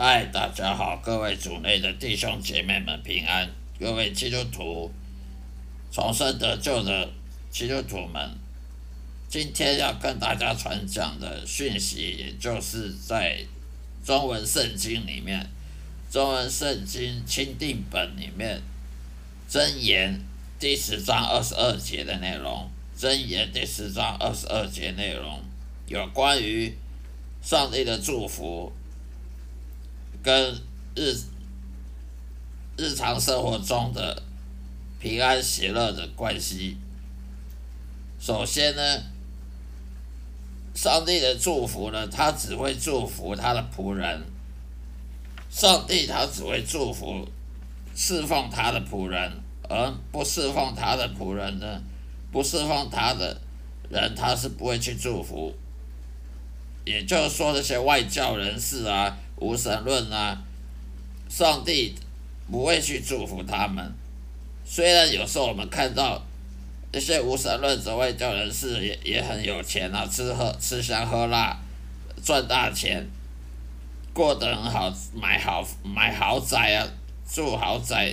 嗨，大家好，各位主内的弟兄姐妹们平安，各位基督徒重生得救的基督徒们，今天要跟大家传讲的讯息，也就是在中文圣经里面，中文圣经钦定本里面箴言第十章二十二节的内容，箴言第十章二十二节内容有关于上帝的祝福。跟日日常生活中的平安喜乐的关系。首先呢，上帝的祝福呢，他只会祝福他的仆人。上帝他只会祝福侍奉他的仆人，而不侍奉他的仆人呢，不侍奉他的人，他是不会去祝福。也就是说，这些外教人士啊。无神论啊，上帝不会去祝福他们。虽然有时候我们看到一些无神论者、外教人士也也很有钱啊，吃喝吃香喝辣，赚大钱，过得很好，买好买豪宅啊，住豪宅，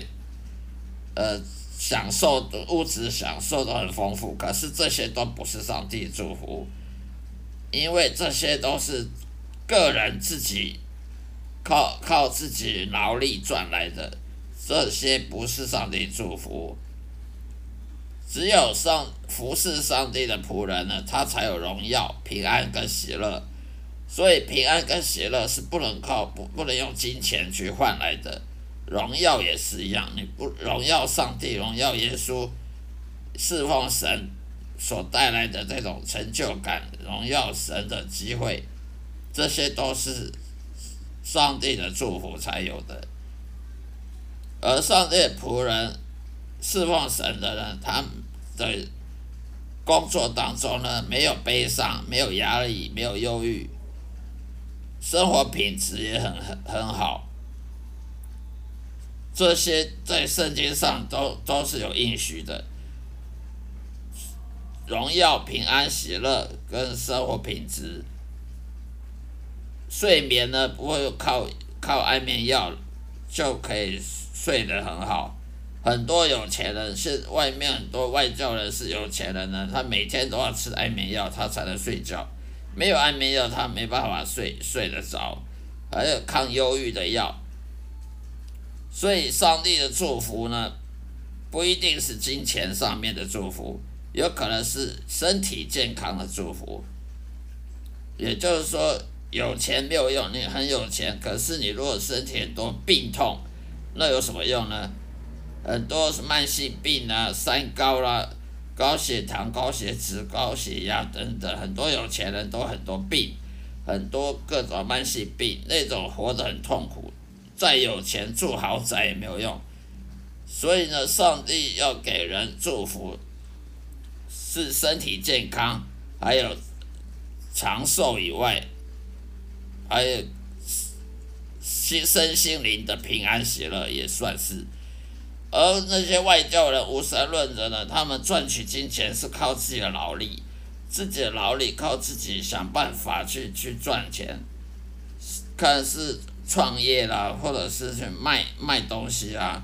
呃，享受的物质享受都很丰富。可是这些都不是上帝祝福，因为这些都是个人自己。靠靠自己劳力赚来的，这些不是上帝祝福。只有上服侍上帝的仆人呢，他才有荣耀、平安跟喜乐。所以平安跟喜乐是不能靠不不能用金钱去换来的，荣耀也是一样。你不荣耀上帝、荣耀耶稣、侍奉神所带来的这种成就感、荣耀神的机会，这些都是。上帝的祝福才有的，而上帝仆人侍奉神的人，他的工作当中呢，没有悲伤，没有压力，没有忧郁，生活品质也很很很好。这些在圣经上都都是有应许的，荣耀、平安、喜乐跟生活品质。睡眠呢，不会靠靠安眠药就可以睡得很好。很多有钱人是外面很多外教人是有钱人呢，他每天都要吃安眠药，他才能睡觉。没有安眠药，他没办法睡睡得着。还有抗忧郁的药。所以上帝的祝福呢，不一定是金钱上面的祝福，有可能是身体健康的祝福。也就是说。有钱没有用，你很有钱，可是你如果身体很多病痛，那有什么用呢？很多是慢性病啊，三高啦，高血糖、高血脂、高血压等等，很多有钱人都很多病，很多各种慢性病，那种活得很痛苦，再有钱住豪宅也没有用。所以呢，上帝要给人祝福，是身体健康，还有长寿以外。还有心身心灵的平安喜乐也算是，而那些外教人无神论者呢？他们赚取金钱是靠自己的劳力，自己的劳力靠自己想办法去去赚钱，看是创业啦，或者是去卖卖东西啊，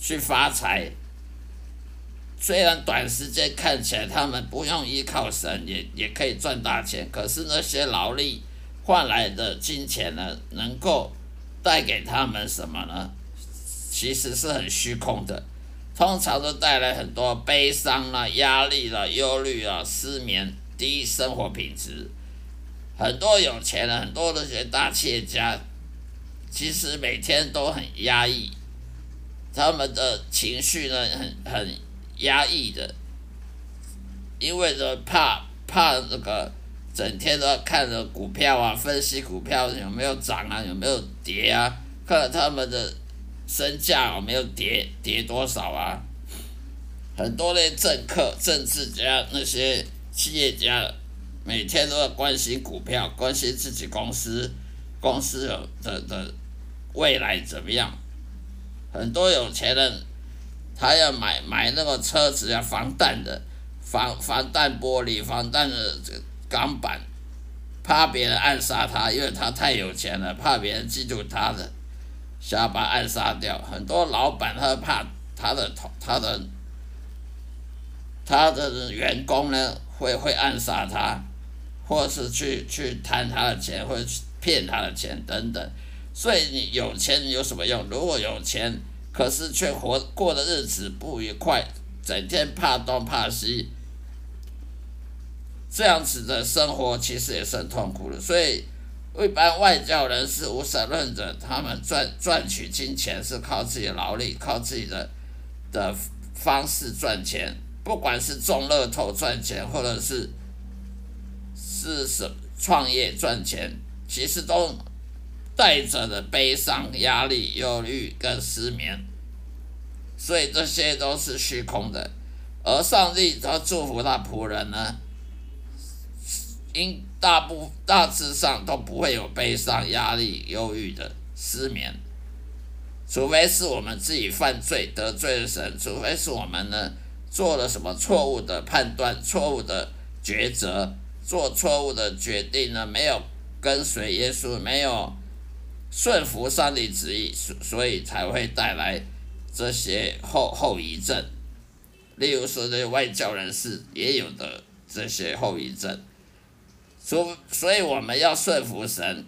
去发财。虽然短时间看起来他们不用依靠神，也也可以赚大钱，可是那些劳力。换来的金钱呢，能够带给他们什么呢？其实是很虚空的，通常都带来很多悲伤啦、压力啦、忧虑啊、失眠、低生活品质。很多有钱人，很多那些大企业家，其实每天都很压抑，他们的情绪呢，很很压抑的，因为呢怕怕这个。整天都要看着股票啊，分析股票有没有涨啊，有没有跌啊，看他们的身价有没有跌，跌多少啊。很多的政客、政治家、那些企业家，每天都要关心股票，关心自己公司公司的的未来怎么样。很多有钱人，他要买买那个车子要防弹的，防防弹玻璃，防弹的这。钢板，怕别人暗杀他，因为他太有钱了，怕别人嫉妒他的，想要把他暗杀掉。很多老板他怕他的同他的他的员工呢会会暗杀他，或是去去贪他的钱，或者去骗他的钱等等。所以你有钱有什么用？如果有钱，可是却活过的日子不愉快，整天怕东怕西。这样子的生活其实也是很痛苦的，所以一般外教人士、无神论者，他们赚赚取金钱是靠自己的劳力、靠自己的的方式赚钱，不管是中乐透赚钱，或者是是什创业赚钱，其实都带着的悲伤、压力、忧虑跟失眠，所以这些都是虚空的，而上帝他祝福他仆人呢。因大部大致上都不会有悲伤、压力、忧郁的失眠，除非是我们自己犯罪得罪了神，除非是我们呢做了什么错误的判断、错误的抉择、做错误的决定呢？没有跟随耶稣，没有顺服上帝旨意，所所以才会带来这些后后遗症。例如说，这些外教人士也有的这些后遗症。所所以我们要顺服神，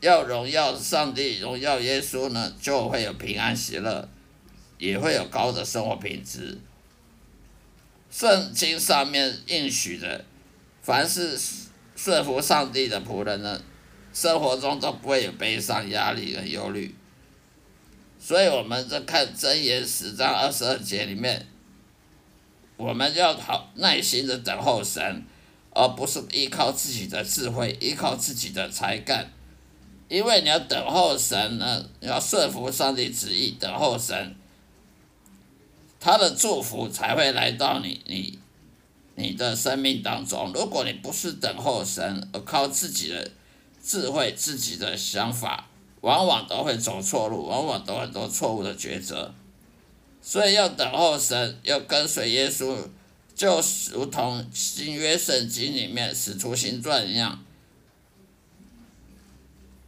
要荣耀上帝，荣耀耶稣呢，就会有平安喜乐，也会有高的生活品质。圣经上面应许的，凡是顺服上帝的仆人呢，生活中都不会有悲伤、压力和忧虑。所以我们在看箴言十章二十二节里面，我们要好耐心的等候神。而不是依靠自己的智慧，依靠自己的才干，因为你要等候神呢，要顺服上帝旨意，等候神，他的祝福才会来到你你你的生命当中。如果你不是等候神，而靠自己的智慧、自己的想法，往往都会走错路，往往都很多错误的抉择。所以要等候神，要跟随耶稣。就如同新约圣经里面使徒行传一样，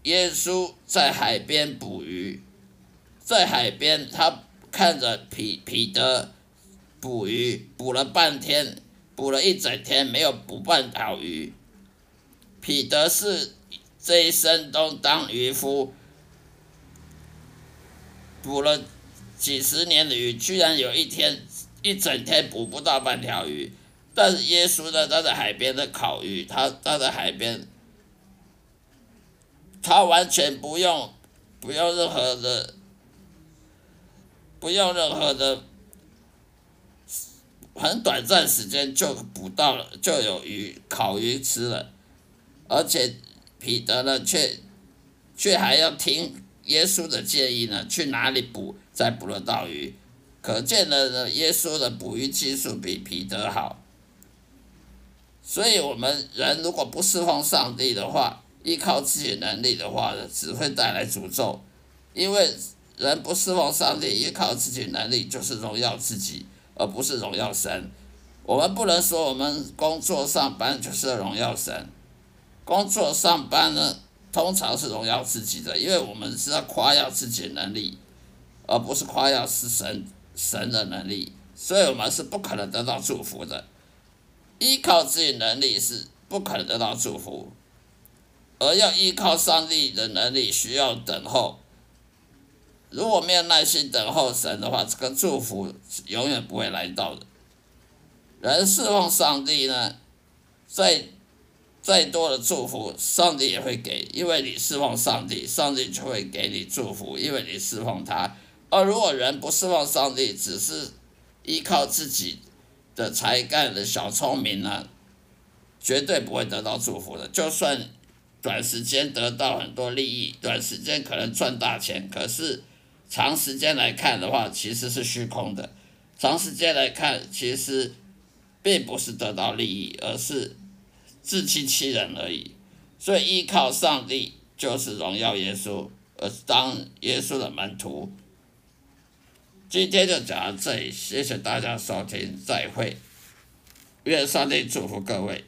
耶稣在海边捕鱼，在海边他看着彼彼得捕鱼，捕了半天，捕了一整天没有捕半条鱼。彼得是这一生都当渔夫，捕了几十年的鱼，居然有一天。一整天捕不到半条鱼，但是耶稣呢？他在海边的烤鱼，他他在海边，他完全不用不用任何的，不用任何的，很短暂时间就捕到了，就有鱼烤鱼吃了，而且彼得呢，却却还要听耶稣的建议呢，去哪里捕才捕得到鱼。可见的呢，耶稣的捕鱼技术比彼得好，所以我们人如果不侍奉上帝的话，依靠自己能力的话呢，只会带来诅咒。因为人不侍奉上帝，依靠自己能力就是荣耀自己，而不是荣耀神。我们不能说我们工作上班就是荣耀神，工作上班呢，通常是荣耀自己的，因为我们是要夸耀自己的能力，而不是夸耀是神。神的能力，所以我们是不可能得到祝福的。依靠自己能力是不可能得到祝福，而要依靠上帝的能力，需要等候。如果没有耐心等候神的话，这个祝福永远不会来到的。人侍奉上帝呢，在再多的祝福，上帝也会给，因为你侍奉上帝，上帝就会给你祝福，因为你侍奉他。而如果人不侍奉上帝，只是依靠自己的才干的小聪明呢，绝对不会得到祝福的。就算短时间得到很多利益，短时间可能赚大钱，可是长时间来看的话，其实是虚空的。长时间来看，其实并不是得到利益，而是自欺欺人而已。所以依靠上帝就是荣耀耶稣，而当耶稣的门徒。今天就讲到这里，谢谢大家收听，再会。愿上帝祝福各位。